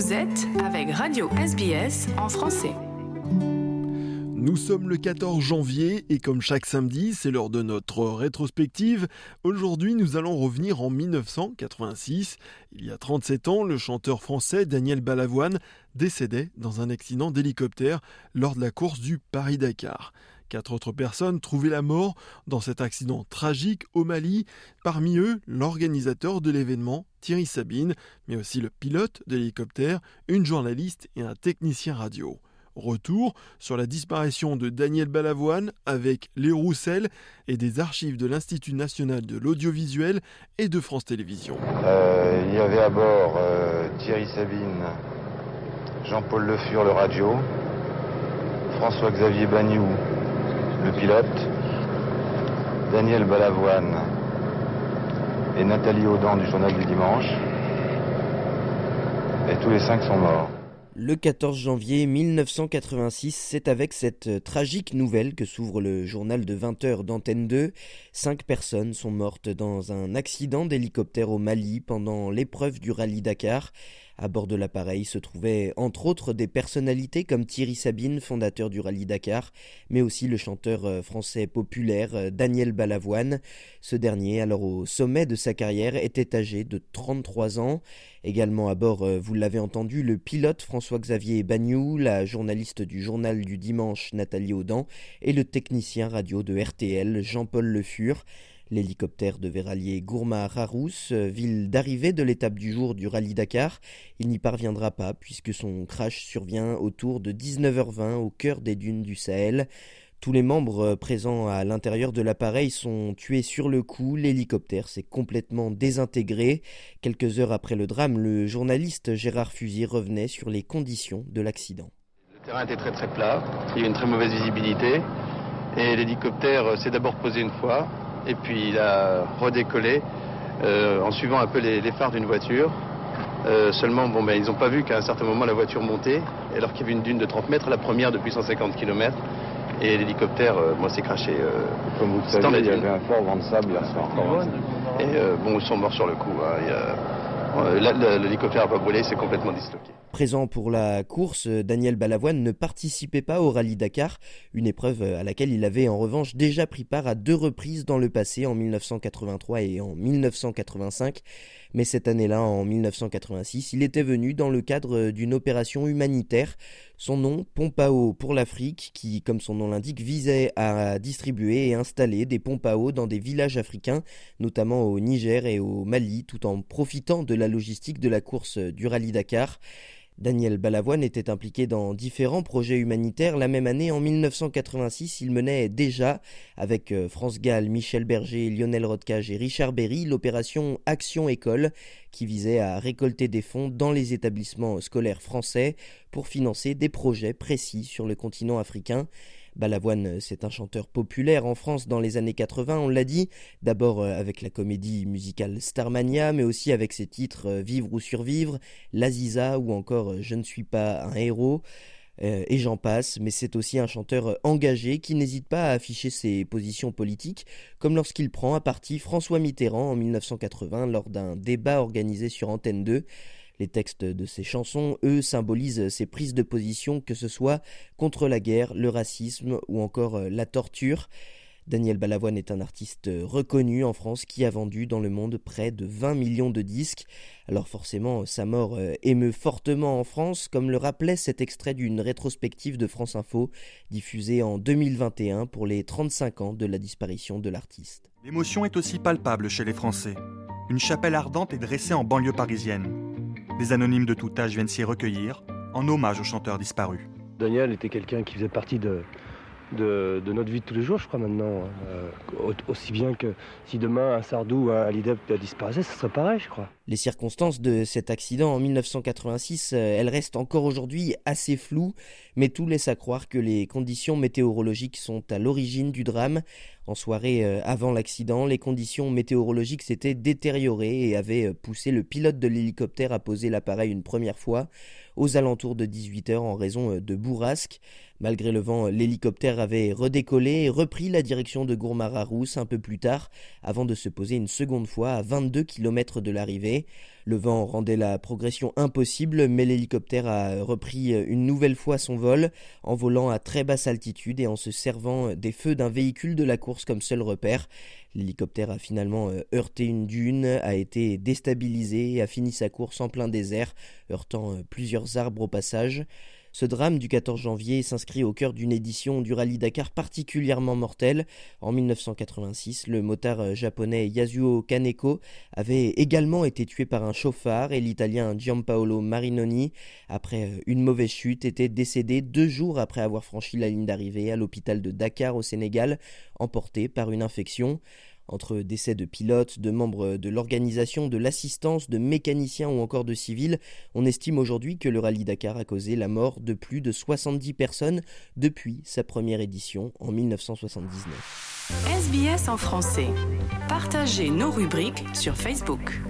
Vous êtes avec Radio SBS en français. Nous sommes le 14 janvier et comme chaque samedi, c'est l'heure de notre rétrospective. Aujourd'hui, nous allons revenir en 1986. Il y a 37 ans, le chanteur français Daniel Balavoine décédait dans un accident d'hélicoptère lors de la course du Paris-Dakar. Quatre autres personnes trouvaient la mort dans cet accident tragique au Mali, parmi eux l'organisateur de l'événement Thierry Sabine, mais aussi le pilote de l'hélicoptère, une journaliste et un technicien radio. Retour sur la disparition de Daniel Balavoine avec Léo Roussel et des archives de l'Institut national de l'audiovisuel et de France Télévisions. Euh, il y avait à bord euh, Thierry Sabine, Jean-Paul Le Fur, le radio, François-Xavier Bagnou, le pilote, Daniel Balavoine et Nathalie Audan du journal du dimanche. Et tous les cinq sont morts. Le 14 janvier 1986, c'est avec cette euh, tragique nouvelle que s'ouvre le journal de 20h d'Antenne 2. Cinq personnes sont mortes dans un accident d'hélicoptère au Mali pendant l'épreuve du rallye Dakar. À bord de l'appareil se trouvaient entre autres des personnalités comme Thierry Sabine, fondateur du rallye Dakar, mais aussi le chanteur euh, français populaire euh, Daniel Balavoine. Ce dernier, alors au sommet de sa carrière, était âgé de 33 ans. Également à bord, euh, vous l'avez entendu, le pilote François-Xavier Bagnou, la journaliste du journal du dimanche Nathalie Audan et le technicien radio de RTL Jean-Paul Le Fur. L'hélicoptère devait rallier Gourma-Rarousse, ville d'arrivée de l'étape du jour du rallye Dakar. Il n'y parviendra pas puisque son crash survient autour de 19h20 au cœur des dunes du Sahel. Tous les membres présents à l'intérieur de l'appareil sont tués sur le coup, l'hélicoptère s'est complètement désintégré. Quelques heures après le drame, le journaliste Gérard Fusier revenait sur les conditions de l'accident. Le terrain était très très plat, il y a une très mauvaise visibilité et l'hélicoptère s'est d'abord posé une fois, et puis il a redécollé euh, en suivant un peu les, les phares d'une voiture. Euh, seulement, bon, ben, ils n'ont pas vu qu'à un certain moment la voiture montait, alors qu'il y avait une dune de 30 mètres, la première depuis 150 km, et l'hélicoptère, euh, moi, s'est craché. euh, Comme vous le savez, il y avait un fort vent de sable hier soir. Et euh, bon, ils sont morts sur le coup. hein. L'hélicoptère n'a pas brûlé, c'est complètement disloqué. Présent pour la course, Daniel Balavoine ne participait pas au rallye Dakar, une épreuve à laquelle il avait en revanche déjà pris part à deux reprises dans le passé, en 1983 et en 1985. Mais cette année-là, en 1986, il était venu dans le cadre d'une opération humanitaire. Son nom, Pompe à eau pour l'Afrique, qui, comme son nom l'indique, visait à distribuer et installer des pompes à eau dans des villages africains, notamment au Niger et au Mali, tout en profitant de la logistique de la course du rallye Dakar. Daniel Balavoine était impliqué dans différents projets humanitaires. La même année, en 1986, il menait déjà, avec euh, France Gall, Michel Berger, Lionel Rodcage et Richard Berry, l'opération Action École, qui visait à récolter des fonds dans les établissements scolaires français pour financer des projets précis sur le continent africain. Balavoine, c'est un chanteur populaire en France dans les années 80, on l'a dit, d'abord euh, avec la comédie musicale Starmania, mais aussi avec ses titres euh, Vivre ou survivre, L'Aziza ou encore euh, Je ne suis pas un héros. Euh, et j'en passe, mais c'est aussi un chanteur euh, engagé qui n'hésite pas à afficher ses positions politiques, comme lorsqu'il prend à partie François Mitterrand en 1980 lors d'un débat organisé sur Antenne 2. Les textes de ses chansons, eux, symbolisent ses prises de position, que ce soit contre la guerre, le racisme ou encore euh, la torture. Daniel Balavoine est un artiste euh, reconnu en France qui a vendu dans le monde près de 20 millions de disques. Alors forcément, sa mort euh, émeut fortement en France, comme le rappelait cet extrait d'une rétrospective de France Info diffusée en 2021 pour les 35 ans de la disparition de l'artiste. L'émotion est aussi palpable chez les Français. Une chapelle ardente est dressée en banlieue parisienne. Des anonymes de tout âge viennent s'y recueillir, en hommage au chanteur disparu. Daniel était quelqu'un qui faisait partie de, notre vie de tous les jours, je crois, maintenant. Euh, au- aussi bien que si demain un Sardou ou un Hallyday disparaissait, ce serait pareil, je crois. Les circonstances de cet accident en 1986, euh, elles restent encore aujourd'hui assez floues, mais tout laisse à croire que les conditions météorologiques sont à l'origine du drame. En soirée euh, avant l'accident, les conditions météorologiques s'étaient détériorées et avaient euh, poussé le pilote de l'hélicoptère à poser l'appareil une première fois aux alentours de 18h en raison de bourrasques. Malgré le vent, l'hélicoptère avait redécollé et repris la direction de Gourmara-Rousse un peu plus tard, avant de se poser une seconde fois à 22 km de l'arrivée. Le vent rendait la progression impossible, mais l'hélicoptère a repris une nouvelle fois son vol en volant à très basse altitude et en se servant des feux d'un véhicule de la course comme seul repère. L'hélicoptère a finalement euh, heurté une dune, a été déstabilisé et a fini sa course en plein désert, heurtant euh, plusieurs arbres au passage. Ce drame du 14 janvier s'inscrit au cœur d'une édition du rallye Dakar particulièrement mortelle. En 1986, le motard euh, japonais Yasuo Kaneko avait également été tué par un chauffard et l'italien Giampaolo Marinoni, après une mauvaise chute, était décédé deux jours après avoir franchi la ligne d'arrivée à l'hôpital de Dakar au Sénégal, emporté par une infection. Entre décès de pilotes, de membres de l'organisation, de l'assistance, de mécaniciens ou encore de civils, on estime aujourd'hui que le rallye Dakar a causé la mort de plus de 70 personnes depuis sa première édition en 1979. SBS en français. Partagez nos rubriques sur Facebook.